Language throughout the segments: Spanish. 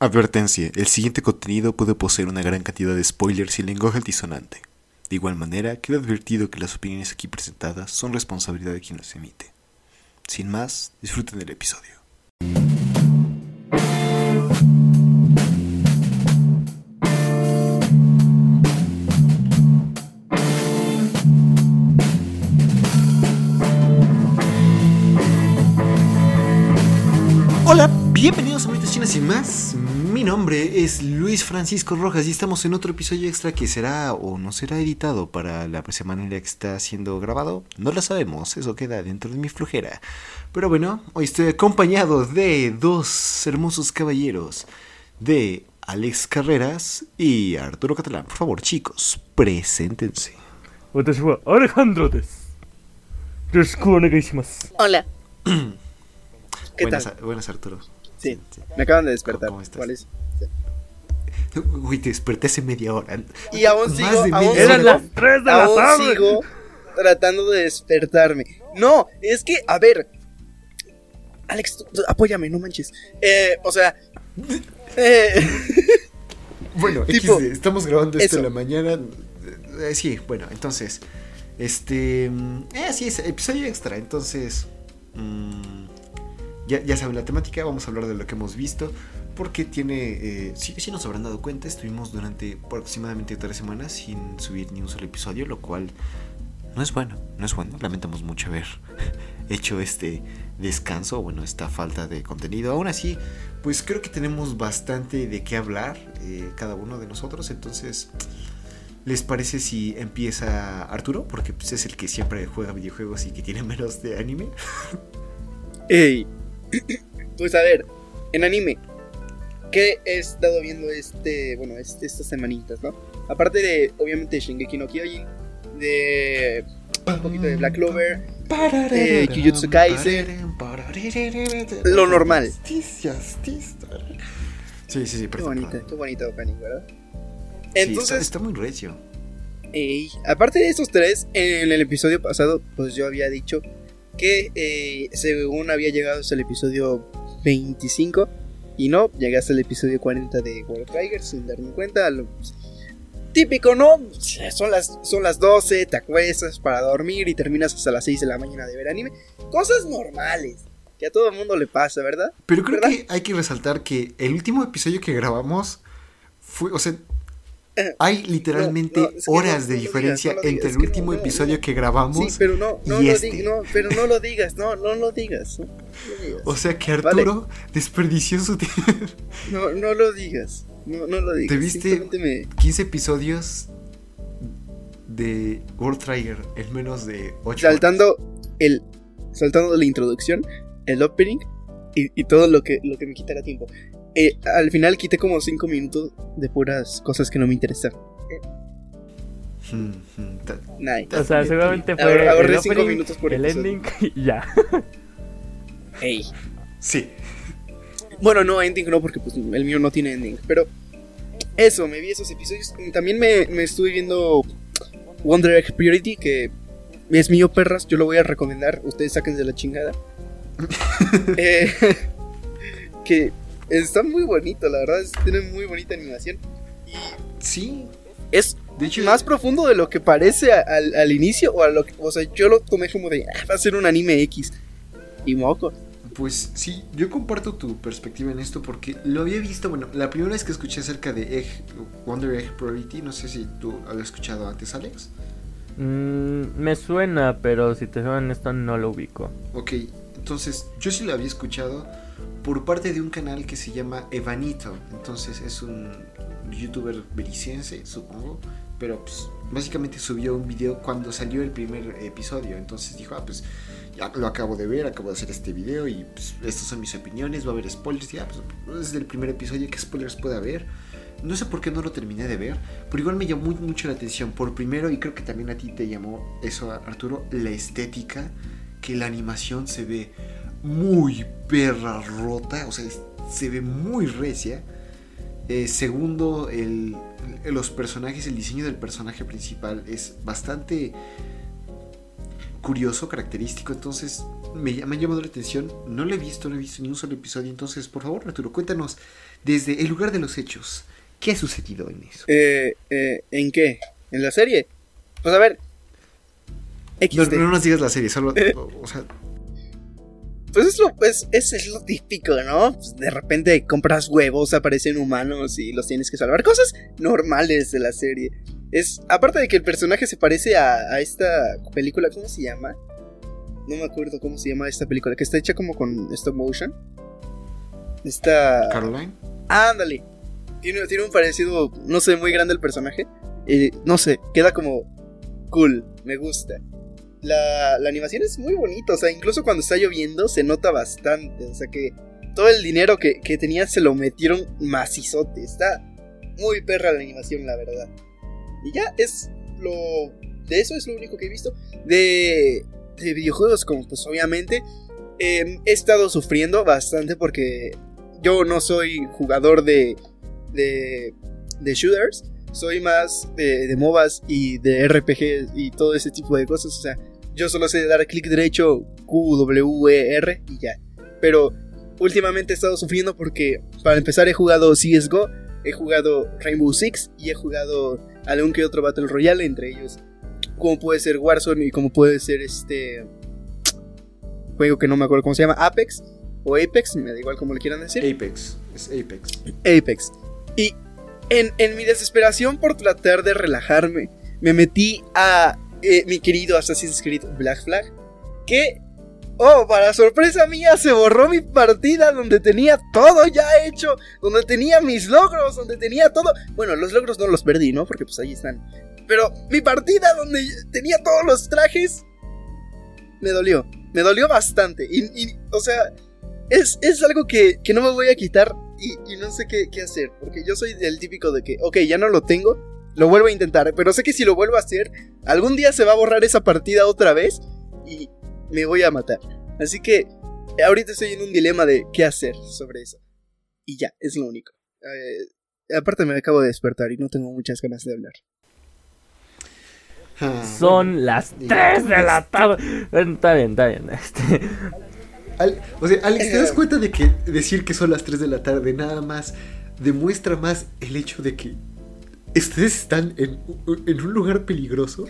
Advertencia, el siguiente contenido puede poseer una gran cantidad de spoilers y lenguaje altisonante. De igual manera, queda advertido que las opiniones aquí presentadas son responsabilidad de quien las emite. Sin más, disfruten del episodio. Hola, bienvenidos a Meditaciones Sin Más. Mi nombre es Luis Francisco Rojas y estamos en otro episodio extra que será o no será editado para la semana en la que está siendo grabado. No lo sabemos, eso queda dentro de mi flujera. Pero bueno, hoy estoy acompañado de dos hermosos caballeros, de Alex Carreras y Arturo Catalán. Por favor, chicos, preséntense. Alejandro Hola. ¿Qué buenas, tal? buenas, Arturo. Sí, me acaban de despertar. ¿Cómo estás? ¿Cuál es? Uy, te desperté hace media hora. Y aún Más sigo, de aún media Eran las 3 de la tarde. sigo tratando de despertarme. No, es que, a ver. Alex, tú- tú apóyame, no manches. Eh, o sea. eh, Bueno, Tipo, XD, estamos grabando esto eso. en la mañana. Eh, sí, bueno, entonces. Este. mm, Eh, así es, episodio extra. Entonces. mm, ya, saben la temática, vamos a hablar de lo que hemos visto. Porque tiene. Eh, sí, sí nos habrán dado cuenta, estuvimos durante aproximadamente tres semanas sin subir ni un solo episodio, lo cual no es bueno, no es bueno. Lamentamos mucho haber hecho este descanso, bueno, esta falta de contenido. Aún así, pues creo que tenemos bastante de qué hablar eh, cada uno de nosotros. Entonces, ¿les parece si empieza Arturo? Porque pues, es el que siempre juega videojuegos y que tiene menos de anime. ey. Pues a ver, en anime. ¿Qué he estado viendo este, bueno, este, estas semanitas, no? Aparte de, obviamente, Shingeki no Kyojin, de un poquito de Black Clover, Eh, Jujutsu Kaisen. Lo normal. Sí, sí, sí, Qué qué bonito opening, ¿verdad? Sí, está, Entonces, está muy recio. ey, aparte de estos tres, en el episodio pasado, pues yo había dicho que eh, según había llegado hasta el episodio 25 y no, llegué hasta el episodio 40 de World Tiger sin darme cuenta. lo- típico, ¿no? Son las, son las 12, te acuestas para dormir y terminas hasta las 6 de la mañana de ver anime. Cosas normales, que a todo el mundo le pasa, ¿verdad? Pero creo ¿Verdad? que hay que resaltar que el último episodio que grabamos fue, o sea, hay literalmente No, no, es que horas no, de diferencia digas, entre digas, el último episodio que grabamos. Sí, pero y lo este. digas, no, pero no lo digas, no, no lo digas. No, lo digas. O sea que Vale. Arturo desperdició su tiempo. No, no lo digas. No, no lo digas. ¿Te viste? Me. 15 episodios de World Trigger en menos de 8 Saltando el. Saltando la introducción, el opening y, y todo lo que, lo que me quitará tiempo. Eh, al final quité como 5 minutos de puras cosas que no me interesan. Nice. O sea, seguramente fue ahorré el cinco opening, minutos por el episodio. ending y ya. Ey. Sí. Bueno, no, ending no, porque pues el mío no tiene ending. Pero eso, me vi esos episodios. También me, me estuve viendo Wonder Egg Purity, que es mío, perras. Yo lo voy a recomendar. Ustedes sáquense la chingada. Eh, que está muy bonito, la verdad. es- tiene muy bonita animación. Sí. Es De hecho, más profundo de lo que parece al, al inicio. O, a lo que, o sea, yo lo tomé como de, "Ah, va a ser un anime X. Y moco. Pues sí, yo comparto tu perspectiva en esto porque lo había visto, bueno, la primera vez que escuché acerca de Egg, Wonder Egg Priority, no sé si tú habías escuchado antes, Alex. Mm, me suena, pero si te suena esto no lo ubico. Ok, entonces yo sí lo había escuchado por parte de un canal que se llama Evanito. Entonces es un youtuber belicense, supongo. Pero pues básicamente subió un video cuando salió el primer episodio. Entonces dijo, ah, pues ya lo acabo de ver, acabo de hacer este video y pues estas son mis opiniones, va a haber spoilers. Ya, pues es del primer episodio, ¿qué spoilers puede haber? No sé por qué no lo terminé de ver, pero igual me llamó mucho la atención. Por primero, y creo que también a ti te llamó eso, Arturo, la estética, que la animación se ve muy perra rota, o sea, se ve muy recia. Eh, segundo, el, los personajes, el diseño del personaje principal es bastante curioso, característico, entonces me, me ha llamado la atención. No lo he visto, no he visto ni un solo episodio, entonces por favor, Arturo, cuéntanos desde el lugar de los hechos, ¿qué ha sucedido en eso? Eh, eh, ¿En qué? ¿En la serie? Pues a ver. No, no nos digas la serie, solo. O sea, Pues es lo, pues, es lo típico, ¿no? Pues de repente compras huevos, aparecen humanos y los tienes que salvar. Cosas normales de la serie. Es, aparte de que el personaje se parece a, a esta película, ¿cómo se llama? No me acuerdo cómo se llama esta película, que está hecha como con stop motion. Esta... Caroline. Ándale. Tiene, tiene un parecido, no sé, muy grande el personaje. Eh, no sé, queda como cool, me gusta. La, la animación es muy bonita, o sea, incluso cuando está lloviendo se nota bastante. O sea que todo el dinero que, que tenía se lo metieron macizote. Está muy perra la animación, la verdad. Y ya es lo... De eso es lo único que he visto. De, de videojuegos, como pues obviamente eh, he estado sufriendo bastante porque yo no soy jugador de, de, de shooters, soy más de, de MOBAs y de RPG y todo ese tipo de cosas. O sea, yo solo sé dar clic derecho, Q, W, E, R y ya. Pero últimamente he estado sufriendo porque, para empezar, he jugado CSGO, he jugado Rainbow Six y he jugado algún que otro Battle Royale, entre ellos, como puede ser Warzone y como puede ser este juego que no me acuerdo cómo se llama, Apex o Apex, me da igual como le quieran decir. Apex. Es Apex. Apex. Y en, en mi desesperación por tratar de relajarme, me metí a eh, mi querido Assassin's Creed Black Flag. Que, oh, para sorpresa mía, se borró mi partida donde tenía todo ya hecho, donde tenía mis logros, donde tenía todo. Bueno, los logros no los perdí, ¿no? Porque pues ahí están. Pero mi partida donde tenía todos los trajes, me dolió. Me dolió bastante. Y, o sea, es, es algo que, que no me voy a quitar y, y no sé qué, qué, hacer. Porque yo soy el típico de que, ok, ya no lo tengo, lo vuelvo a intentar. Pero sé que si lo vuelvo a hacer, algún día se va a borrar esa partida otra vez y me voy a matar. Así que ahorita estoy en un dilema de qué hacer sobre eso. Y ya, es lo único. Eh, aparte me acabo de despertar y no tengo muchas ganas de hablar. Ah, Son las Y- 3 de la tarde. Bueno, Está bien, está bien. Este, Al- o sea, Alex, ¿te das cuenta de que decir que son las 3 de la tarde nada más demuestra más el hecho de que ustedes están en, en un lugar peligroso?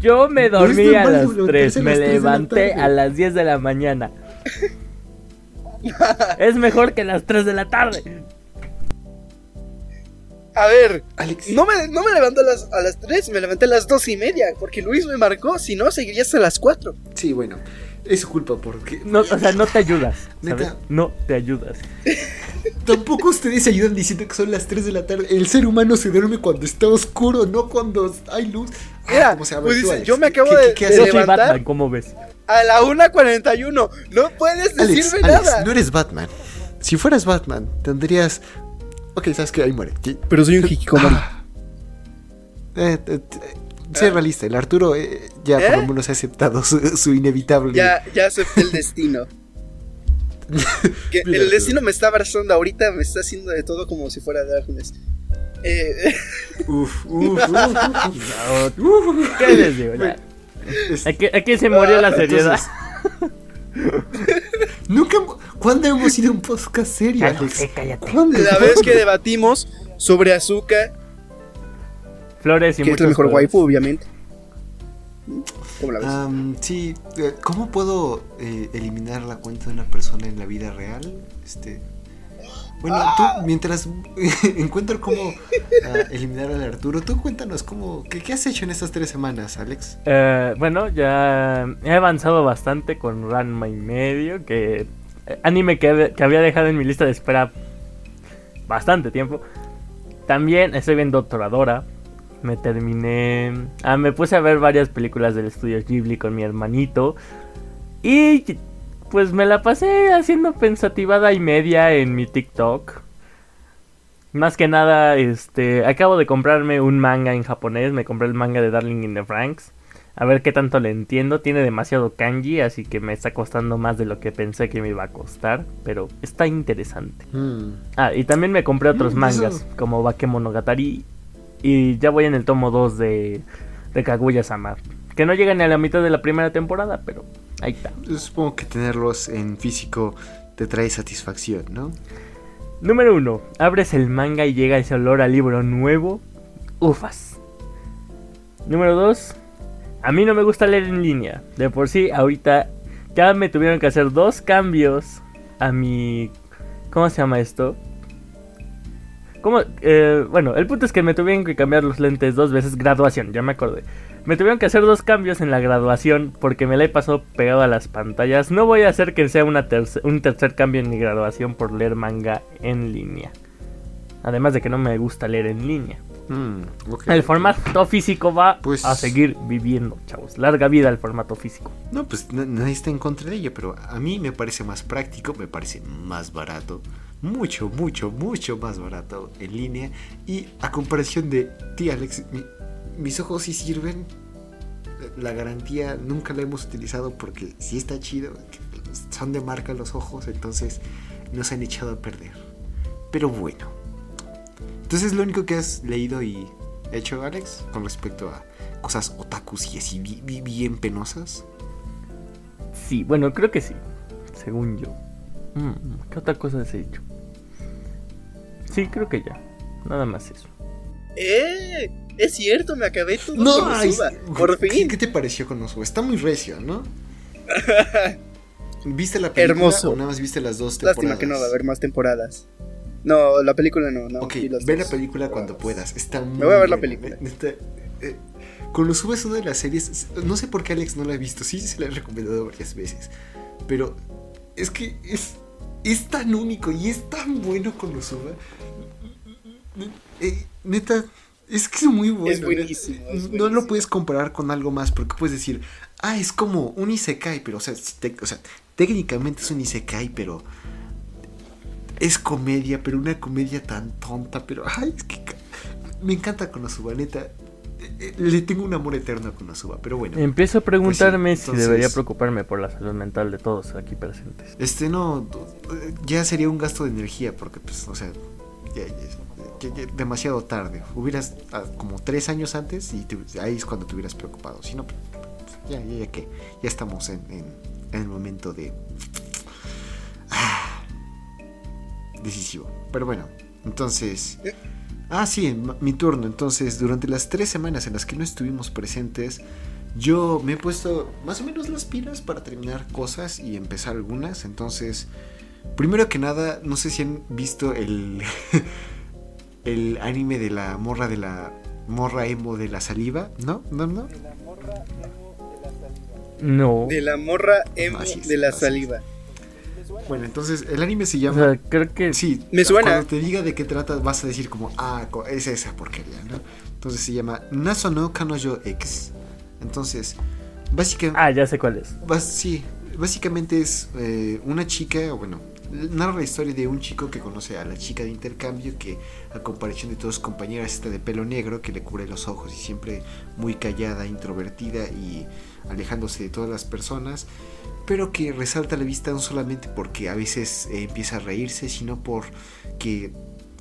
yo me No dormí a las 3, a me las 3 de la levanté tarde. a las 10 de la mañana. es mejor que las 3 de la tarde. A ver, Alex, no me, no me levanté a las, a las 3, me levanté a las 2 y media. Porque Luis me marcó, si no, seguiría hasta las 4. sí, bueno, es su culpa porque No, o sea, no te ayudas. ¿sabes? Neta. No te ayudas. tampoco ustedes ayudan diciendo que son las 3 de la tarde. El ser humano se duerme cuando está oscuro, no cuando hay luz. Ah, Mira, ¿cómo se llama pues dice, yo me ¿Qué- acabo qué- de- qué de soy levantar? Batman, ¿cómo ves? A la 1.41. No puedes Alex, decirme Alex, nada. no eres Batman. Si fueras Batman, tendrías. Ok, sabes que ahí muere. Pero soy un hikikomori. Ah. Eh, eh, eh, sé Ah. realista, el Arturo eh, ya ¿Eh? por lo menos ha aceptado su, su inevitable. Ya, ya acepté el destino. Que Mira, el destino me está abrazando ahorita, me está haciendo de todo como si fuera Darkness. Eh, Uf, uf, uf, uf, uf. ¿Qué les digo? Ya. Es- Aquí, aquí se murió la seriedad. entonces, Nunca. ¿Cuándo hemos ido a un podcast serio, Cállate, Alex? cállate. La vez que debatimos sobre Azuka, Flores y que es la mejor colores. waifu, obviamente. ¿Cómo la ves? Sí, eh, ¿cómo puedo eh, eliminar la cuenta de una persona en la vida real? Este. Bueno, tú, mientras encuentro cómo ah, eliminar al Arturo, tú cuéntanos cómo, qué, qué has hecho en estas tres semanas, Alex. Eh, bueno, ya he avanzado bastante con Ranma y medio, que eh, anime que, que había dejado en mi lista de espera bastante tiempo. También estoy viendo Toradora. Me terminé. Ah, me puse a ver varias películas del estudio Ghibli con mi hermanito. Y pues me la pasé haciendo pensativada y media en mi TikTok. Más que nada, este, acabo de comprarme un manga en japonés. Me compré el manga de Darling in the Franks. A ver qué tanto le entiendo. Tiene demasiado kanji, así que me está costando más de lo que pensé que me iba a costar. Pero está interesante. Mm, Ah, y también me compré otros Mm, mangas, eso- como Bakemonogatari. Y ya voy en el tomo 2 de, de Kaguya-sama. Que no llega ni a la mitad de la primera temporada, pero ahí está. yo supongo que tenerlos en físico te trae satisfacción, ¿no? Número 1. Abres el manga y llega ese olor a libro nuevo. Ufas. Número 2. A mí no me gusta leer en línea. De por sí, ahorita ya me tuvieron que hacer dos cambios a mi... ¿Cómo se llama esto? ¿Cómo? Eh, bueno, el punto es que me tuvieron que cambiar los lentes dos veces. Graduación, ya me acordé. Me tuvieron que hacer dos cambios en la graduación porque me la he pasado pegado a las pantallas. No voy a hacer que sea una un tercer cambio en mi graduación por leer manga en línea. Además de que no me gusta leer en línea. Mm, el formato físico va pues a seguir viviendo, chavos. Larga vida el formato físico. No, pues nadie está en contra de ello, pero a mí me parece más práctico, me parece más barato. Mucho, mucho, mucho más barato en línea. Y a comparación de ti, Alex, mis ojos sí sirven. La garantía nunca la hemos utilizado porque sí está chido. Son de marca los ojos, entonces nos han echado a perder. Pero bueno. Entonces lo único que has leído y hecho, Alex, con respecto a cosas otakus y así bien penosas. Sí, bueno, creo que sí. Según yo. Mm, ¿Qué otra cosa has hecho? Sí, creo que ya. Nada más eso. ¡Eh! Es cierto, me acabé todo no, con Por fin. ¿Qué te pareció con Osuba? Está muy recio, ¿no? ¿Viste la película Hermoso. o nada más viste las dos temporadas? Lástima que no va a haber más temporadas. No, la película no. no ok, ve la película cuando puedas. Está muy Me voy a ver la película. Eh, con los es una de las series. No sé por qué Alex no la ha visto. Sí, se la he recomendado varias veces. Pero es que es, es tan único y es tan bueno con los eh, neta, es que es muy bueno. Es buenísimo, No lo puedes comparar con algo más porque puedes decir, ah, es como un Isekai, pero, o sea, o sea técnicamente es un Isekai, pero es comedia, pero una comedia tan tonta, pero, ay, es que me encanta Konosuba, neta. Eh, eh, le tengo un amor eterno a Konosuba, pero bueno. Empiezo a pues preguntarme si debería preocuparme por la salud mental de todos aquí presentes. Este no, ya sería un gasto de energía, porque pues, o sea, ya, demasiado tarde. Hubieras ah, como tres años antes y ahí es cuando te hubieras preocupado. Si no, pues, ya, ya, ya que ya estamos en, el momento de ah, decisivo. Pero bueno, entonces. Ah, sí, mi turno. Entonces, durante las tres semanas en las que no estuvimos presentes, yo me he puesto más o menos las pilas para terminar cosas y empezar algunas. Entonces, primero que nada, no sé si han visto el. el anime de la morra de la morra emo de la saliva, ¿no? ¿No, no? De la morra emo de la saliva. No. De la morra emo de la saliva. Bueno, entonces el anime se llama. O creo que. Sí, me suena. Cuando te diga de qué trata, vas a decir como, ah, es esa porquería, ¿no? Entonces se llama Naso no Kanojo X. Entonces, básicamente. Ah, ya sé cuál es. sí, básicamente es eh, una chica, bueno, narra la historia de un chico que conoce a la chica de intercambio que a comparación de todos sus compañeras está de pelo negro que le cubre los ojos y siempre muy callada, introvertida y alejándose de todas las personas, pero que resalta la vista no solamente porque a veces eh, empieza a reírse, sino porque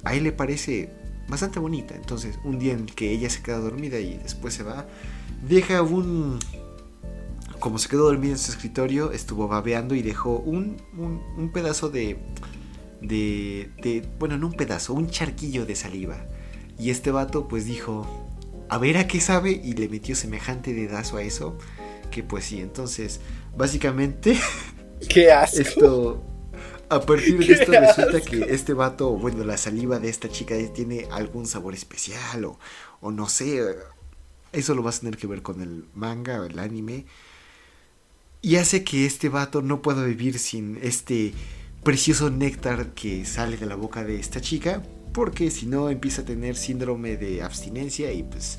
a él le parece bastante bonita. Entonces, un día en que ella se queda dormida y después se va, deja un como se quedó dormido en su escritorio, estuvo babeando y dejó un, un, pedazo de, de, de, Bueno, no un pedazo, un charquillo de saliva. Y este vato pues dijo, a ver a qué sabe y le metió semejante dedazo a eso. Que pues sí, entonces, básicamente... ¡Qué asco! Esto... A partir de esto resulta que este vato, bueno, la saliva de esta chica tiene algún sabor especial o, o no sé. Eso lo vas a tener que ver con el manga o el anime. Y hace que este vato no pueda vivir sin este precioso néctar que sale de la boca de esta chica. Porque si no empieza a tener síndrome de abstinencia y pues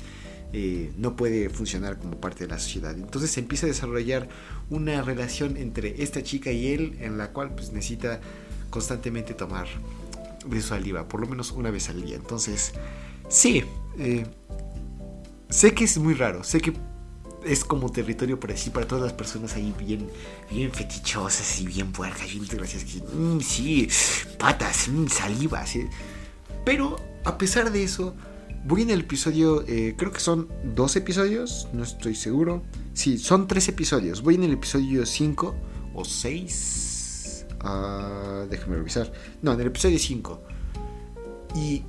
eh, no puede funcionar como parte de la sociedad. Entonces empieza a desarrollar una relación entre esta chica y él en la cual pues necesita constantemente tomar de saliva, por lo menos una vez al día. Entonces, sí, eh, sé que es muy raro, sé que es como territorio para sí, para todas las personas ahí bien, bien fetichosas y bien puercas, bien que mm, sí, patas, mm, saliva, Pero a pesar de eso, voy en el episodio, eh, creo que son dos episodios, no estoy seguro. Sí, son tres episodios. Voy en el episodio 5 o 6. Ah, déjame revisar. No, en el episodio 5. Y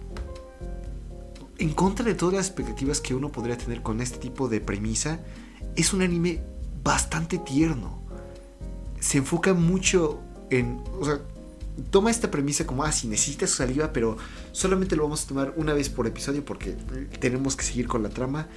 en contra de todas las expectativas que uno podría tener con este tipo de premisa, es un anime bastante tierno. Se enfoca mucho en... O sea, toma esta premisa como, ah, si necesita su saliva, pero solamente lo vamos a tomar una vez por episodio porque tenemos que seguir con la trama.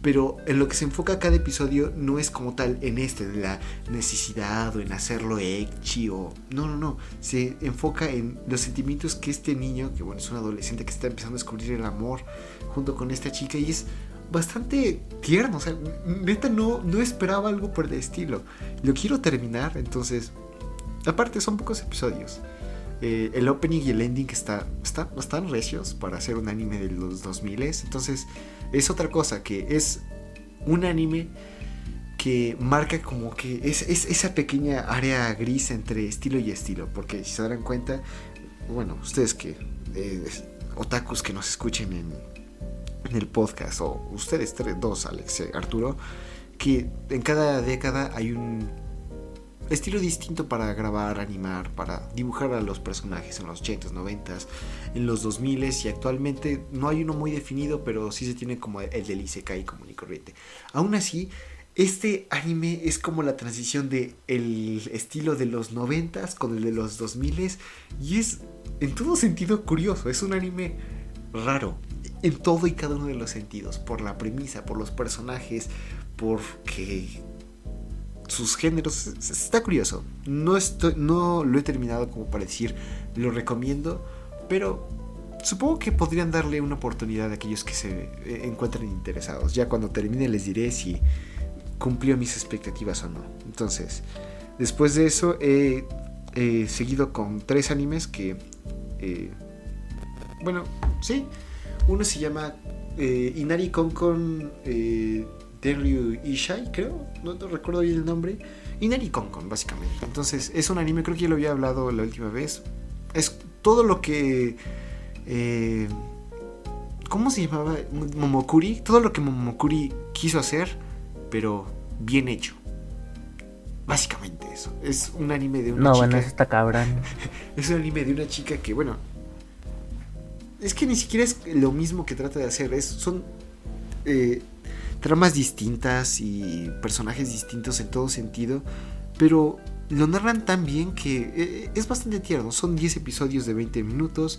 Pero en lo que se enfoca cada episodio no es como tal en este, en la necesidad o en hacerlo ecchi o... No, no, no. Se enfoca en los sentimientos que este niño, que bueno, es un adolescente que está empezando a descubrir el amor junto con esta chica y es bastante tierno. O sea, neta no, no esperaba algo por el estilo. Lo quiero terminar, entonces... Aparte son pocos episodios. Eh, el opening y el ending está, está, están recios para hacer un anime de los 2000. Entonces es otra cosa, que es un anime que marca como que es, esa pequeña área gris entre estilo y estilo. Porque si se darán cuenta, bueno, ustedes que, eh, otakus que nos escuchen en, en el podcast, o ustedes tres, dos, Alex, eh, Arturo, que en cada década hay un estilo distinto para grabar, animar, para dibujar a los personajes en los 80s, 90s, en los 2000s y actualmente no hay uno muy definido, pero sí se tiene como el del Isekai común y corriente. Aún así, este anime es como la transición de el estilo de los 90s con el de los 2000s y es en todo sentido curioso, es un anime raro en todo y cada uno de los sentidos, por la premisa, por los personajes, porque sus géneros. Está curioso. No, estoy, no lo he terminado como para decir, lo recomiendo, pero supongo que podrían darle una oportunidad a aquellos que se eh, encuentren interesados. Ya cuando termine les diré si cumplió mis expectativas o no. Entonces, después de eso he, seguido con tres animes que... Eh, bueno, sí. Uno se llama eh, Inari Konkon Tenryu Ishai, creo, no, recuerdo bien el nombre, y Nari Konkon, básicamente. Entonces, es un anime, creo que ya lo había hablado la última vez. Es todo lo que. Eh, ¿Cómo se llamaba? Momokuri. Todo lo que Momokuri quiso hacer, pero bien hecho. Básicamente eso. Es un anime de una chica. No, bueno, está cabrón. es un anime de una chica que, bueno. Es que ni siquiera es lo mismo que trata de hacer. Es, son. Eh, tramas distintas y personajes distintos en todo sentido, pero lo narran tan bien que eh, es bastante tierno. Son 10 episodios de 20 minutos.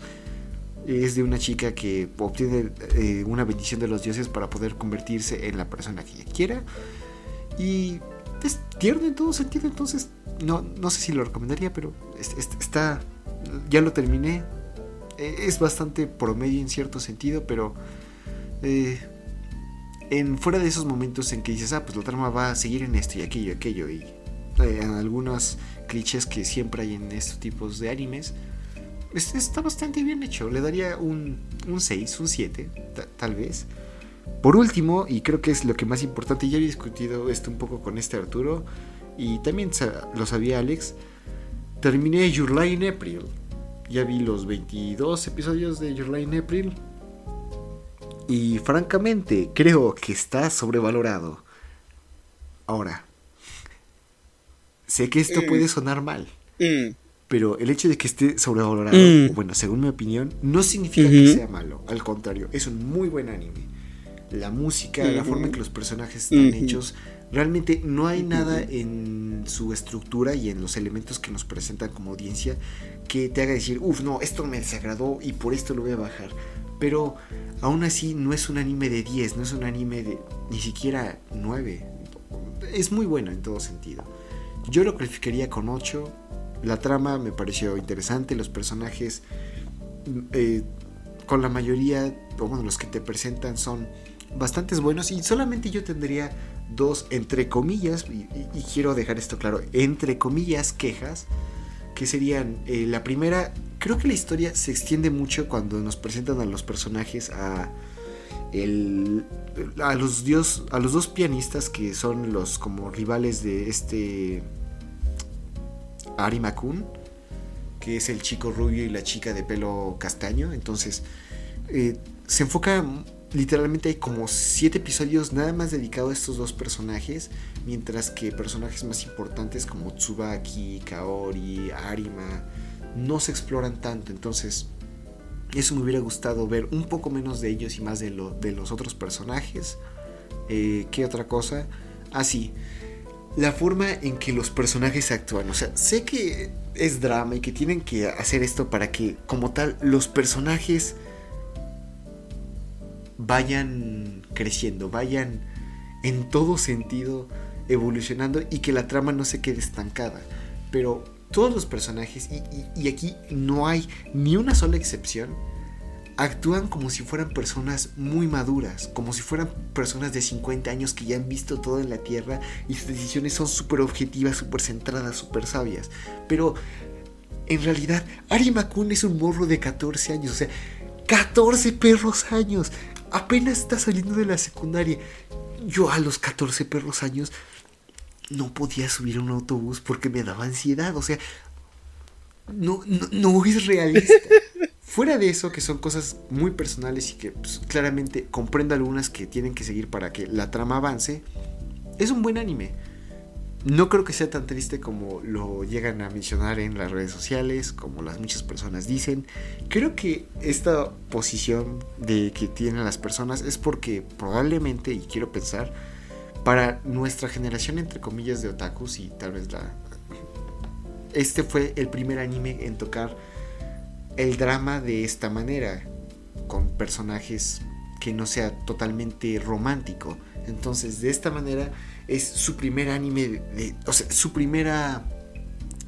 Es de una chica que obtiene eh, una bendición de los dioses para poder convertirse en la persona que ella quiera. Y es tierno en todo sentido, entonces no, no sé si lo recomendaría, pero está... Ya lo terminé. E, es bastante promedio en cierto sentido, pero... Eh, en fuera de esos momentos en que dices, ah, pues la trama va a seguir en esto y aquello y aquello, y eh, en algunos clichés que siempre hay en estos tipos de animes, está bastante bien hecho. Le daría un, un 6, un 7, tal vez. Por último, y creo que es lo que más importante, ya había discutido esto un poco con este Arturo, y también lo sabía Alex, terminé Your in April. Ya vi los 22 episodios de Your in April y francamente, creo que está sobrevalorado. Ahora, sé que esto puede mm. sonar mal, mm. pero el hecho de que esté sobrevalorado, mm. bueno, según mi opinión, no significa que sea malo. Al contrario, es un muy buen anime. La música, la forma en que los personajes están hechos, realmente no hay nada en su estructura y en los elementos que nos presentan como audiencia que te haga decir, uff, no, esto me desagradó y por esto lo voy a bajar pero aún así no es un anime de 10, no es un anime de ni siquiera 9. Es muy bueno en todo sentido. Yo lo calificaría con 8. La trama me pareció interesante, los personajes eh, con la mayoría, o bueno, los que te presentan son bastantes buenos y solamente yo tendría dos, entre comillas, y, quiero dejar esto claro, entre comillas, quejas, que serían eh, la primera, creo que la historia se extiende mucho cuando nos presentan a los personajes a el, a los dios a los dos pianistas que son los como rivales de este Ari Makun que es el chico rubio y la chica de pelo castaño. Entonces eh, se enfoca literalmente hay como siete episodios nada más dedicados a estos dos personajes, mientras que personajes más importantes como Tsubaki, Kaori, Arima no se exploran tanto. Entonces, eso me hubiera gustado ver un poco menos de ellos y más de, lo, de los otros personajes. Eh, ¿Qué otra cosa? Ah, sí. La forma en que los personajes actúan. O sea, sé que es drama y que tienen que hacer esto para que, como tal, los personajes vayan creciendo, vayan en todo sentido evolucionando y que la trama no se quede estancada. Pero todos los personajes, y, aquí no hay ni una sola excepción, actúan como si fueran personas muy maduras, como si fueran personas de 50 años que ya han visto todo en la Tierra y sus decisiones son súper objetivas, súper centradas, súper sabias. Pero en realidad, Ari Makun es un morro de 14 años, o sea, 14 perros años. Apenas está saliendo de la secundaria. Yo a los 14 perros años no podía subir a un autobús porque me daba ansiedad. O sea, no, no, es realista. Fuera de eso, que son cosas muy personales y que pues, claramente comprendo algunas que tienen que seguir para que la trama avance, es un buen anime. No creo que sea tan triste como lo llegan a mencionar en las redes sociales, como las muchas personas dicen. Creo que esta posición de que tienen las personas es porque probablemente, y quiero pensar, para nuestra generación, entre comillas, de otakus y tal vez la... Este fue el primer anime en tocar el drama de esta manera, con personajes que no sea totalmente romántico. Entonces, de esta manera es su primer anime, de, o sea, su primera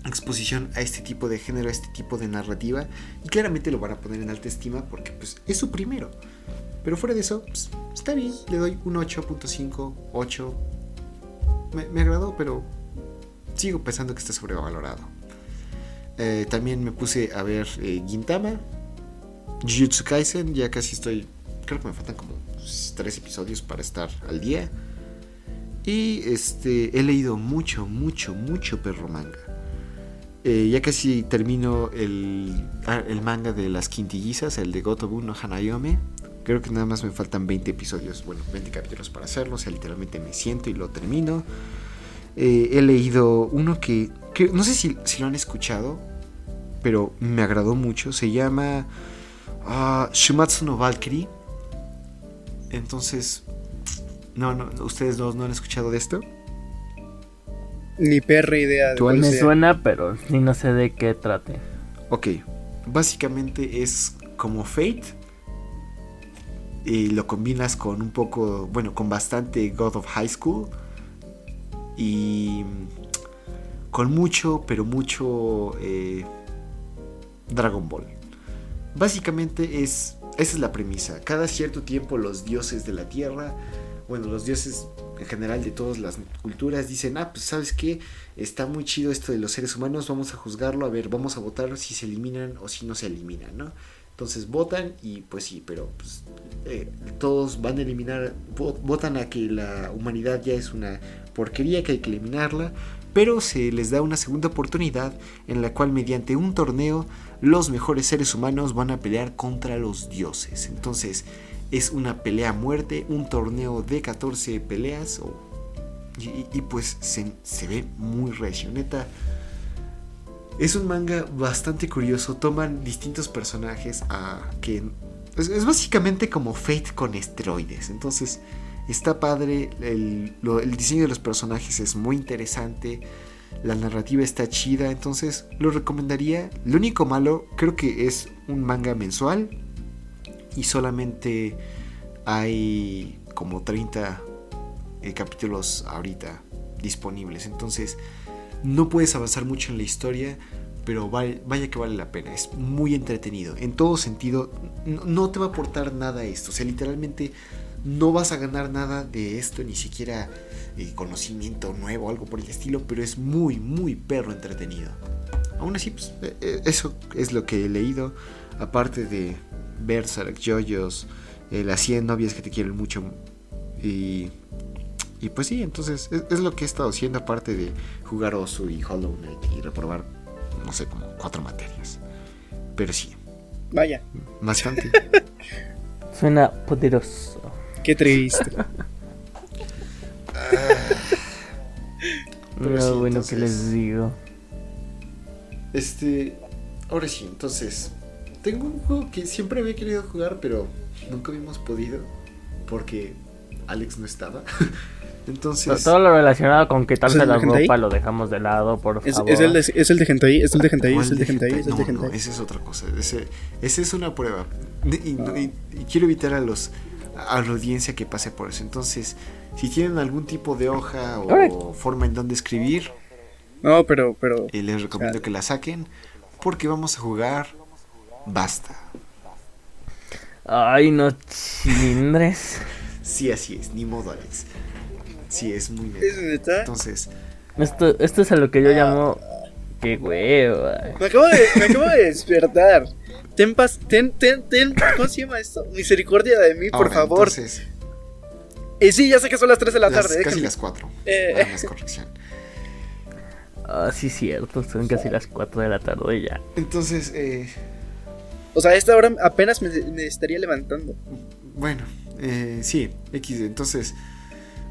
exposición a este tipo de género, a este tipo de narrativa. Y claramente lo van a poner en alta estima porque pues, es su primero. Pero fuera de eso, pues, está bien, le doy un 8.5, 8. Me, agradó, pero sigo pensando que está sobrevalorado. Eh, también me puse a ver eh, Gintama, Jujutsu Kaisen, ya casi estoy, creo que me faltan como 3 episodios para estar al día. Y este, he leído mucho, mucho, mucho perro manga. Eh, ya casi termino el, ah, el, manga de las quintillizas, el de Gotobu no Hanayome. Creo que nada más me faltan 20 episodios, bueno, 20 capítulos para hacerlo. O sea, literalmente me siento y lo termino. Eh, he leído uno que, no sé si, si, lo han escuchado, pero me agradó mucho. Se llama uh, Shumatsu no Valkyrie. Entonces, no, no, ustedes dos no han escuchado de esto. Ni perra idea de me suena, pero ni no sé de qué trate. Ok, básicamente es como Fate, y lo combinas con un poco, bueno, con bastante God of High School y con mucho, pero mucho eh, Dragon Ball. Básicamente es, esa es la premisa. Cada cierto tiempo los dioses de la tierra, bueno, los dioses en general de todas las culturas dicen, ah, pues sabes qué, está muy chido esto de los seres humanos, vamos a juzgarlo, a ver, vamos a votar si se eliminan o si no se eliminan, ¿no? Entonces votan y pues sí, pero pues, eh, todos van a eliminar, votan a que la humanidad ya es una porquería que hay que eliminarla, pero se les da una segunda oportunidad en la cual mediante un torneo los mejores seres humanos van a pelear contra los dioses. Entonces es una pelea a muerte, un torneo de 14 peleas y, pues se, ve muy recio, es un manga bastante curioso. Toman distintos personajes a que es, básicamente como Fate con esteroides. Entonces está padre. El, diseño de los personajes es muy interesante. La narrativa está chida. Entonces lo recomendaría. Lo único malo creo que es un manga mensual. Y solamente hay como 30 eh, capítulos ahorita disponibles. Entonces no puedes avanzar mucho en la historia, pero vaya que vale la pena. Es muy entretenido. En todo sentido, no, te va a aportar nada esto. O sea, literalmente no vas a ganar nada de esto, ni siquiera eh, conocimiento nuevo algo por el estilo, pero es muy, muy perro entretenido. Aún así, pues, eh, eh, eso es lo que he leído. Aparte de Berserk, Joyos, las 100 novias que te quieren mucho y y pues sí, entonces es, lo que he estado haciendo aparte de jugar Osu y Hollow Knight y reprobar, no sé, como cuatro materias. Pero sí. Vaya. Bastante. Suena poderoso. Qué triste. Pero No, sí, bueno, entonces- que les digo? Este, ahora sí, entonces, tengo un juego que siempre había querido jugar, pero nunca habíamos podido porque Alex no estaba. Entonces, Todo lo relacionado con qué tal ¿Es el se la ropa lo dejamos de lado, por favor. es el de, es el de hentai, es el de hentai, ¿cuál es el de hentai? es el de No, no, hentai. esa es otra cosa. Ese, es una prueba. Y, no- y- y quiero evitar a los a la audiencia que pase por eso. Entonces, si tienen algún tipo de hoja o forma en donde escribir, No, pero, pero. eh, les recomiendo que la saquen porque vamos a jugar Basta. Ay, no chilindres. Sí, así es, ni modo, Alex. Sí, es muy ¿Es neta. Entonces, Esto, esto es a lo que yo llamo. Qué hueva. Me acabo de, me acabo de despertar. Ten, pas- ten, ten, ten, ¿cómo se llama esto? Misericordia de mí, por favor. Entonces, Y sí, ya sé que son las 3 de la las- tarde. casi las 4. Eh. más corrección. Ah, sí, cierto. Son casi las 4 de la tarde ya. Entonces, eh, O sea, a esta hora apenas me, me estaría levantando. Bueno, eh, sí, X. Entonces,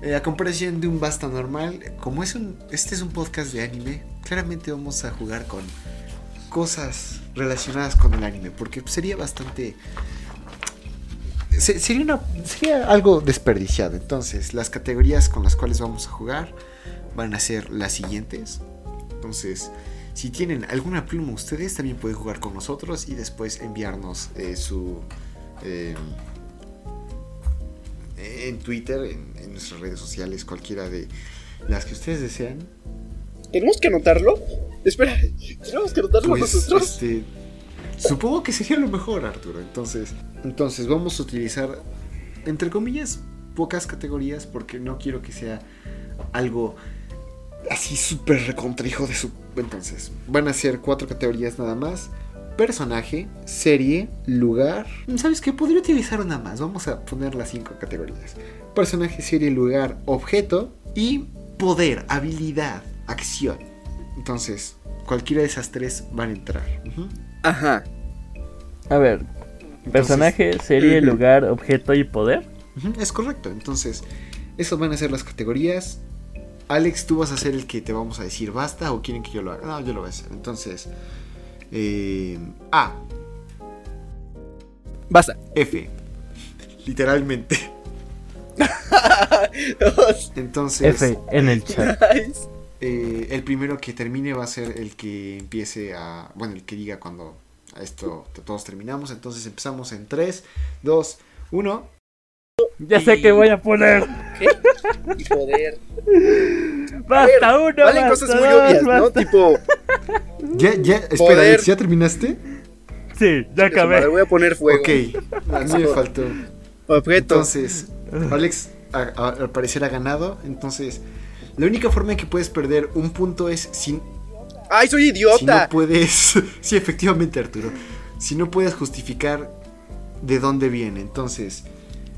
eh, a comparación de un Basta normal, como es un, este es un podcast de anime, claramente vamos a jugar con cosas relacionadas con el anime, porque sería bastante... se- sería, sería algo desperdiciado. Entonces, las categorías con las cuales vamos a jugar van a ser las siguientes. Entonces, si tienen alguna pluma ustedes, también pueden jugar con nosotros y después enviarnos eh, su... eh, en Twitter, en, en nuestras redes sociales, cualquiera de las que ustedes desean. ¿Tenemos que anotarlo? Espera, ¿tenemos que anotarlo Pues, nosotros? este, supongo que sería lo mejor, Arturo. Entonces, entonces vamos a utilizar, entre comillas, pocas categorías porque no quiero que sea algo así súper recontrijo de su. Entonces, van a ser cuatro categorías nada más. Personaje, serie, lugar. ¿Sabes qué? Podría utilizar una más. Vamos a poner las cinco categorías. Personaje, serie, lugar, objeto y poder, habilidad, acción. Entonces, cualquiera de esas tres van a entrar. Ajá. A ver, personaje, serie, lugar, objeto y poder. Es correcto. Entonces, esas van a ser las categorías. Alex, tú vas a ser el que te vamos a decir basta o quieren que yo lo haga. No, yo lo voy a hacer. Entonces, eh, A, Basta. F. Literalmente. Entonces, F en el chat. Eh, el primero que termine va a ser el que empiece a. Bueno, el que diga cuando a esto todos terminamos. Entonces empezamos en 3, 2, 1. Ya sé que voy a poner. ¿Qué? Basta uno. Valen basta cosas muy obvias, ¿no? basta- Tipo, Ya, ya, espera, Poder. Alex, ¿ya terminaste? Sí, ya acabé. voy a poner fuego. Ok, a mí me faltó. Objeto. Entonces, Alex a- a- al parecer ha ganado. Entonces, la única forma en que puedes perder un punto es si, ¡Ay, soy si no idiota! puedes. sí, efectivamente, Arturo. Si no puedes justificar de dónde viene. Entonces,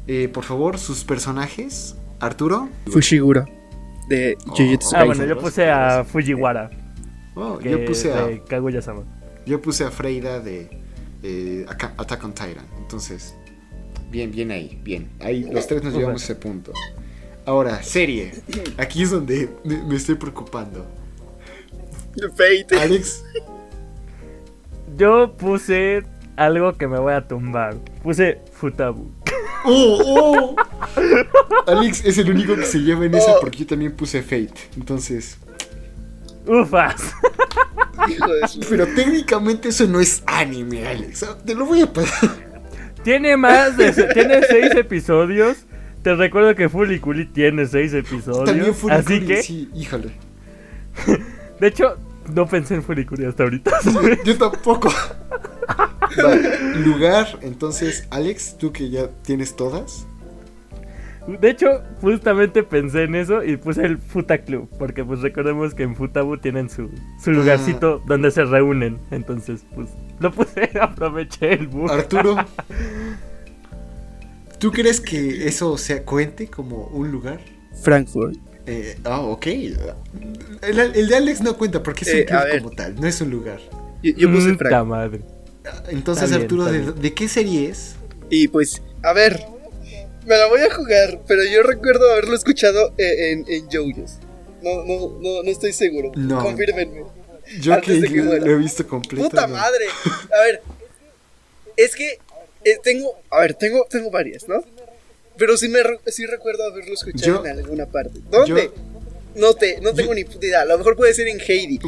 eh, por favor, sus personajes. Arturo. Fushiguro. De Jujutsu Ah, Kaisen. bueno, yo puse a Fujiwara. Oh, yo puse a. de Kaguya-sama. Yo puse a Freira de eh, Attack on Titan. Entonces, bien, bien ahí, bien. Ahí los tres nos llevamos a ese punto. Ahora, serie. Aquí es donde me, me estoy preocupando. Fate. Alex, Yo puse algo que me voy a tumbar. Puse Futabu. ¡Oh! ¡Oh! Alex es el único que se lleva en esa porque yo también puse Fate. Entonces, Ufas. Hijo de su- pero técnicamente eso no es anime, Alex. Ah, Te lo voy a pasar. Tiene más de. se- Tiene seis episodios. Te recuerdo que Fuliculi tiene seis episodios. También fue así que, Sí, híjole. de hecho, no pensé en Fuliculi hasta ahorita. Yo tampoco. Lugar, entonces, Alex, tú que ya tienes todas. De hecho, justamente pensé en eso y puse el Futa Club. Porque pues recordemos que en Futabu tienen su, su lugarcito donde se reúnen. Entonces, pues lo puse, aproveché el bug. Arturo, ¿tú crees que eso se cuente como un lugar? Frankfurt. Eh, ah, ok. El, el de Alex no cuenta porque es Eh, un club a ver. como tal, no es un lugar. Yo, yo puse Frankfurt. madre. Entonces, bien, Arturo, ¿de, qué serie es? Y pues A ver, me la voy a jugar, pero yo recuerdo haberlo escuchado eh, en, en JoJo's. No, no, no, no estoy seguro. No. Confírmenme. Yo que que lo he visto completo. Puta no. madre. A ver, es que eh, tengo, a ver, tengo, tengo varias, ¿no? Pero sí me sí recuerdo haberlo escuchado Yo- en alguna parte. ¿Dónde? yo- no te, no tengo yo- ni puta idea. A lo mejor puede ser en Heidi.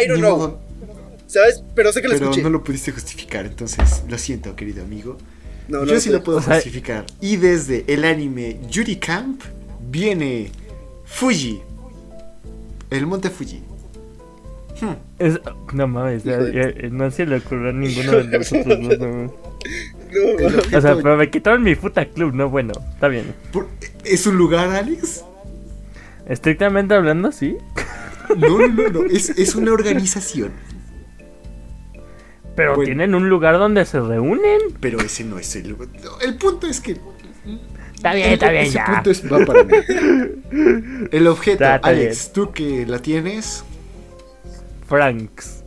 I don't know. modo, ¿Sabes? Pero sé que lo pero escuché. no lo pudiste justificar, entonces lo siento, querido amigo. No, Yo no sí sé. lo puedo O sea- justificar. Y desde el anime Yuri Camp viene Fuji. El monte Fuji. Hmm. Es- no mames, ya- ya- no se le ocurrió a ninguno de nosotros no. No, mames. O sea, pero me quitaron mi puta club, no bueno, está bien. ¿Es un lugar, Alex? Estrictamente hablando, sí. No, no, no, no. Es, es una organización. Pero Bueno. tienen un lugar donde se reúnen. Pero ese no es el lugar. El punto es que. Está bien, está bien, ese ya. punto es, va para mí. El objeto, Está- está Alex, tú que la tienes. Franks.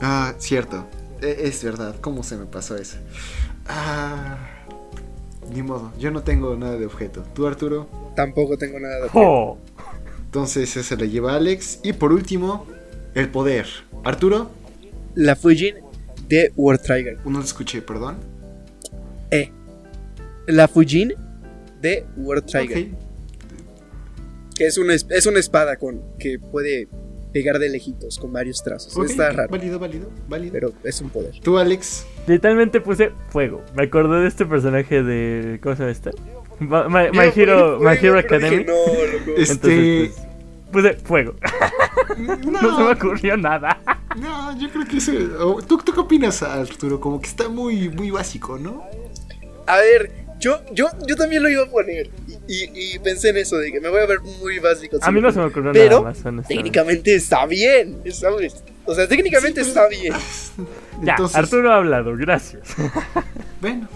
Ah, cierto. E- Es verdad. ¿Cómo se me pasó eso? Ah. Ni modo. Yo no tengo nada de objeto. ¿Tú, Arturo? Tampoco tengo nada de ¡Jo! Entonces ese le lleva Alex. Y por último, el poder. Arturo, La Fujin de War Trigger. no lo escuché, perdón. Eh. La Fujin de War Trigger. Ok. Que es una, es- una espada con que puede pegar de lejitos con varios trazos. Ok, Está raro, Válido, válido, válido. pero es un poder. Tú, Alex. Literalmente puse fuego. Me acordé de este personaje de. ¿Cómo se llama este? My, Hero, My Hero Academy. dije, no, loco. Es- Entonces, Este- pues, puse fuego. No se me ocurrió nada. No, yo creo que ese. ¿Tú, ¿Tú qué opinas, Arturo? Como que está muy, muy básico, ¿no? A ver, yo, yo, yo también lo iba a poner. Y, y- y pensé en eso, de que me voy a ver muy básico. A mí no se me ocurrió Pero, nada más. honestamente. Técnicamente está bien, ¿sabes? O sea, técnicamente Sí, está pero- bien. Ya, Entonces, Arturo ha hablado, gracias. Bueno.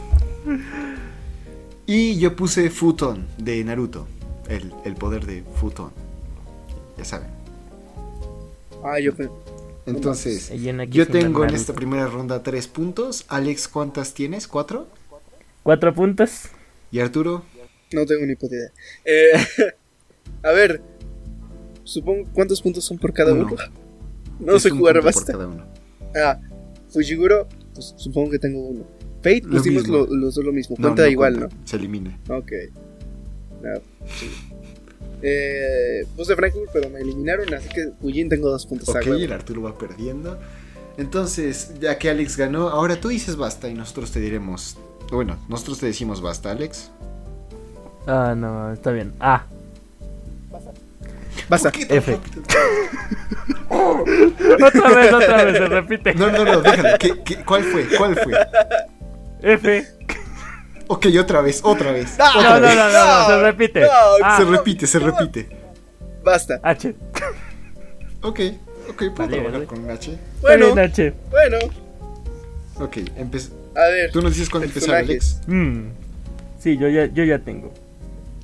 Y yo puse Futon de Naruto. El, el poder de Futon. Ya saben. Ah, yo Entonces, yo tengo en esta primera ronda tres puntos. Alex, ¿cuántas tienes? ¿Cuatro? Cuatro puntos. Y Arturo, no tengo ni puta idea. Eh, a ver, supongo, ¿cuántos puntos son por cada Uno. uno? No es sé un jugar uno. Ah, Fujiguro, pues supongo que tengo uno. Fate, Lo pusimos los dos lo mismo. No, Cuenta no igual, cuenta, Se elimina. ¿no? Ok. No, sí. Eh, puse Frankfurt, pero me eliminaron, así que Fujin tengo dos puntos. Ok, ah, el Arturo va perdiendo. Entonces, ya que Alex ganó, ahora tú dices basta y nosotros te diremos. Bueno, nosotros te decimos basta, Alex. Ah, no, está bien. Ah, Basta. ¿Por qué tan F. otra vez, otra vez, se repite. No, no, no, déjalo. ¿Qué- qué- cuál fue? ¿Cuál fue? F. Ok, otra vez, otra vez. No, otra No, no, vez. no, no, no, se repite. No, Ah, Se repite, se repite. Basta. H. Ok, ok, puedo Vale, trabajar vale. con H. Bueno, H. bueno. Ok, empe- A ver. tú nos dices cuándo empezar. Alex. Mm. Sí, yo ya, yo ya tengo.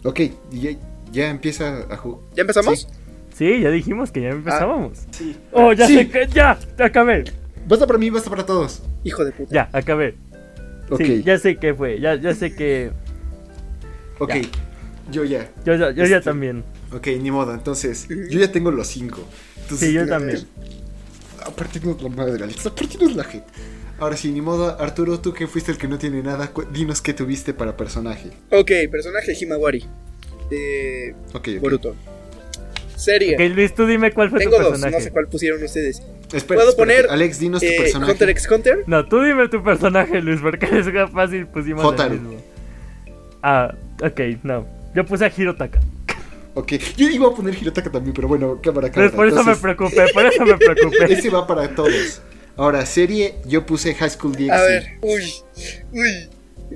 Ok, ya, ya empieza a jugar. ¿Ya empezamos? Sí, ya dijimos que ya empezábamos. Sí. Oh, ya Sí. sé que. Ya, acabé. Basta para mí, basta para todos. Hijo de puta. Ya, acabé. Sí, ya sé que fue. Ya, ya sé que. ok. ya. Yo ya. Yo, ya- yo ya Este- también. Ok, ni modo. Entonces, yo ya tengo los cinco. Entonces, Sí, yo también. Aparte no es la madre, Alex. Aparte no es la gente. Ahora sí, ni modo. Arturo, tú que fuiste el que no tiene nada, dinos qué tuviste para personaje. Ok, personaje Himawari. De Ok, ok. Boruto. Serie. Ok, Luis, tú dime cuál fue Tengo tu dos, personaje. no sé cuál pusieron ustedes. Espera, ¿Puedo espérate. poner, Alex, dinos tu Eh, personaje. Hunter x Hunter. No, tú dime tu personaje, Luis, porque es más fácil pusimos Hotaru. el mismo. Ah, ok, no. Yo puse a Hirotaka. Ok, yo iba a poner Hirotaka también, pero bueno, cámara, cámara. Pues por eso me preocupé, por eso me preocupé. Ese va para todos. Ahora, serie, yo puse High School DxD. A ver, uy, uy.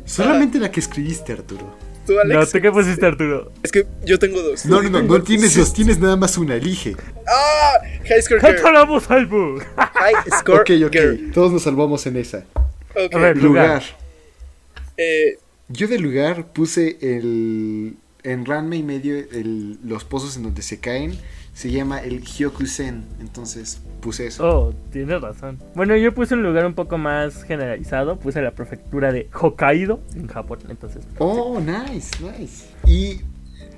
Solamente la que escribiste, Arturo. ¿Tú, Alex? No, ¿tú qué pusiste, Arturo? Es que yo tengo dos. No, no, no, no tienes dos, tienes nada más una, elige. ¡Ah! High Score Girl. High Score Ok, ok, Girl. todos nos salvamos en esa. Ok. A ver. Lugar. Lugar. Eh, Yo de lugar puse el. En Ranma y medio, el- los pozos en donde se caen. Se llama el Hyokusen. Entonces puse eso. Oh, tienes razón. Bueno, yo puse un lugar un poco más generalizado. Puse la prefectura de Hokkaido en Japón. Entonces, Oh, nice, nice. Y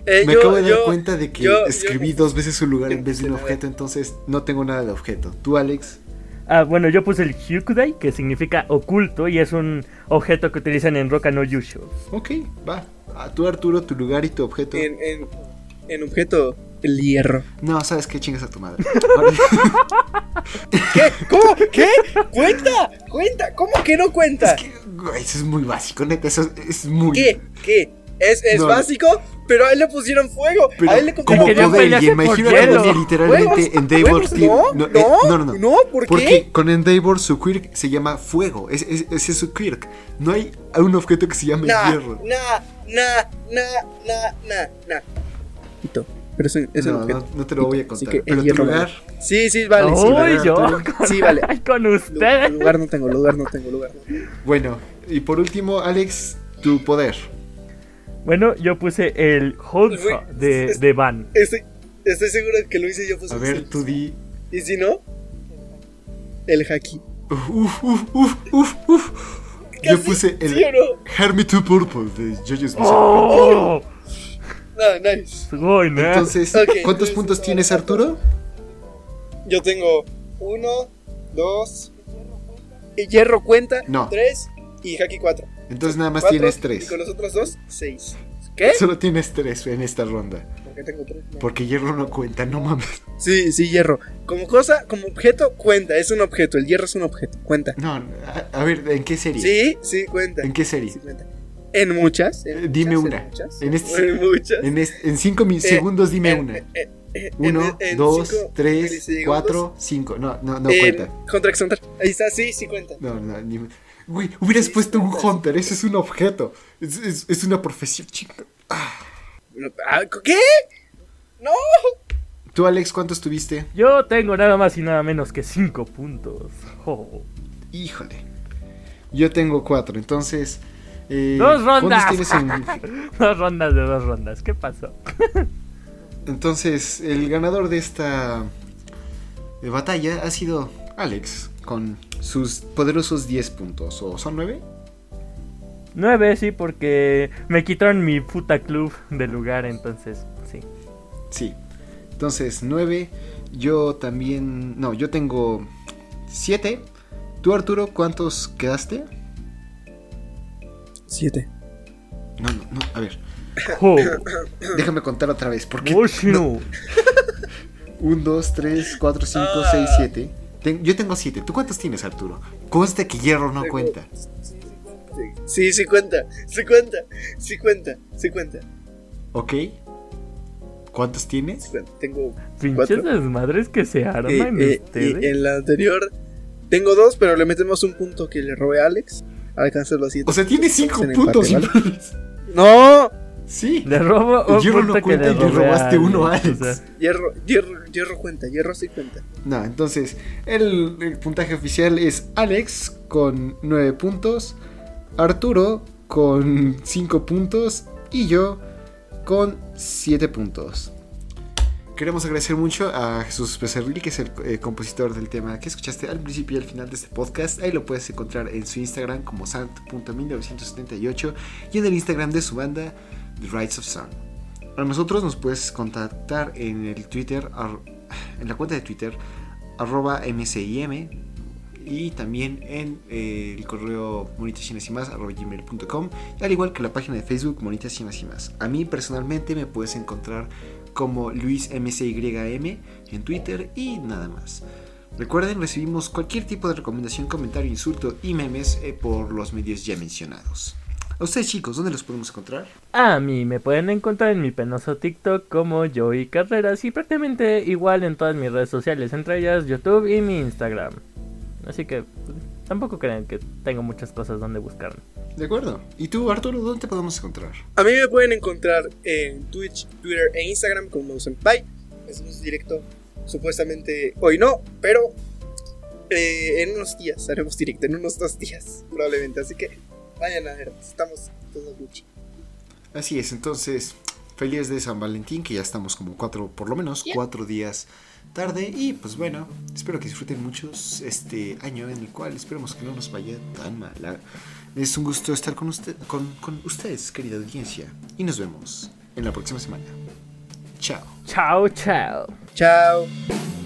Eh, me yo- acabo de dar cuenta de que yo- escribí yo- dos veces un lugar en vez de un objeto, entonces no tengo nada de objeto. ¿Tú, Alex? Ah, bueno, yo puse el Hyukudai, que significa oculto y es un objeto que utilizan en Roka no Yusho. Ok, va. A tú, Arturo, tu lugar y tu objeto. En, en, en objeto, el hierro. No, ¿sabes qué? Chingas a tu madre. ¿Qué? ¿Cómo? ¿Qué? ¡Cuenta! ¡Cuenta! ¿Cómo que no cuenta? es que, güey, eso es muy básico, neta. Eso es muy. ¿Qué? ¿Qué? Es, es No. básico, pero a él le pusieron fuego. Pero a él le como poder y. Academia literalmente en Daybor Steel- no, no, no, eh, no, no, no. no, ¿por Porque qué? con Endeavor su quirk se llama fuego. Es- es- Ese es, su quirk. No hay un objeto que se llame Nah, hierro. nah, nah, nah, nah, nah, nah. Quito. Pero es, un- es un no, no, no te lo voy a contar. que el Pero tu lugar. vale. Sí, sí, vale. sí, vale. yo con, Sí, vale. con Lu- ustedes. Lugar no tengo, lugar no tengo, lugar. Bueno, y por último, Alex, tu poder. Bueno, yo puse el Holza de, de Van. Estoy, estoy seguro de que lo hice yo. Pues, A ver, tú di. Y si no, el haki. Uf, uf, uf, uf, uf. Yo puse el ¿sí no? Hermit to Purple de JoJo's Bizarre ¡Oh! No, nice. Entonces, ¿cuántos entonces, puntos tienes, Arturo? Yo tengo uno, dos. Y hierro cuenta. No. Tres. Y haki cuatro. Entonces nada más Cuatro, tienes Y tres. con los otros dos, seis. ¿Qué? Solo tienes tres en esta ronda. ¿Por qué tengo tres? No. Porque hierro no cuenta, no mames. Sí, sí, hierro. Como cosa, como objeto, cuenta. Es un objeto. El hierro es un objeto. Cuenta. No, a, a ver, ¿en qué serie? Sí, sí, cuenta. ¿En qué serie? Sí, cuenta. En muchas. en Eh, dime muchas, una. En, muchas. En este- En muchas. En, cinco Eh, segundos dime una. eh, eh, Uno, en- en dos, cinco tres, cuatro, cinco. No, no, no En cuenta. Hunter x Hunter. Ahí está, sí, sí cuenta. No, no, ni... Güey, hubieras Sí, puesto un cuenta. hunter, eso es un objeto. Es, es- es una profesión, chica. No, ah, ¿Qué? No. Tú, Alex, ¿cuántos tuviste? Yo tengo nada más y nada menos que 5 puntos. Oh. Híjole. Yo tengo cuatro, entonces. Eh, ¡Dos rondas! Dos rondas de dos rondas. ¿Qué pasó? Entonces, el ganador de esta eh, batalla ha sido Alex, con sus poderosos 10 puntos. ¿O son 9? 9, sí, porque me quitaron mi puta club del lugar, entonces, sí. Sí. Entonces, 9. Yo también. No, yo tengo 7. ¿Tú, Arturo, cuántos quedaste? Siete. No, no, no. A ver, Oh, déjame contar otra vez. Porque. Moshino. 1, 2, 3, 4, 5, Ah. 6, 7. Yo tengo 7. ¿Tú cuántos tienes, Arturo? Consta que hierro no cuenta. Sí, sí cuenta. Sí cuenta. Sí cuenta. Sí cuenta. ¿Ok? ¿Cuántos tienes? Tengo. Pinches ¿Cuatro? desmadres que se eh, arman eh, ustedes. y en la anterior. Tengo dos, pero le metemos un punto que le robé a Alex. Alcanza los siete. O sea, tienes 5 en puntos. empate, ¿vale? ¡No! Sí. Le robo un Hierro punto no que cuenta y le robaste uno a o Alex. sea, Hierro, hierro, hierro cuenta. Hierro sí cuenta. No, entonces, el, el puntaje oficial es Alex con 9 puntos, Arturo con 5 puntos y yo con 7 puntos. Queremos agradecer mucho a Jesús Becerril, que es el eh, compositor del tema que escuchaste al principio y al final de este podcast. Ahí lo puedes encontrar en su Instagram como sant.1978 y en el Instagram de su banda, The Rights of Sun. A nosotros nos puedes contactar en el Twitter, en la cuenta de Twitter, arroba y también en eh, el correo monitachinas y al igual que la página de Facebook Monitas y más. A mí personalmente me puedes encontrar como Luis MCYM en Twitter y nada más. Recuerden, recibimos cualquier tipo de recomendación, comentario, insulto y memes eh, por los medios ya mencionados. Ustedes chicos, ¿dónde los podemos encontrar? A mí me pueden encontrar en mi penoso TikTok como Joey Carreras y prácticamente igual en todas mis redes sociales, entre ellas YouTube y mi Instagram. Así que pues, tampoco crean que tengo muchas cosas donde buscarme. De acuerdo. ¿Y tú, Arturo, dónde te podemos encontrar? A mí me pueden encontrar en Twitch, Twitter e Instagram como Senpai. Hacemos directo supuestamente hoy no, pero eh, en unos días haremos directo, en unos dos días probablemente. Así que vayan a ver, estamos todos Gucci. Así es, entonces, feliz de San Valentín, que ya estamos como cuatro, por lo menos cuatro días tarde. Y pues bueno, espero que disfruten muchos este año en el cual esperemos que no nos vaya tan mal. Ah, Es un gusto estar con, usted, con, con ustedes, querida audiencia. Y nos vemos en la próxima semana. Chao. Chao, chao. Chao.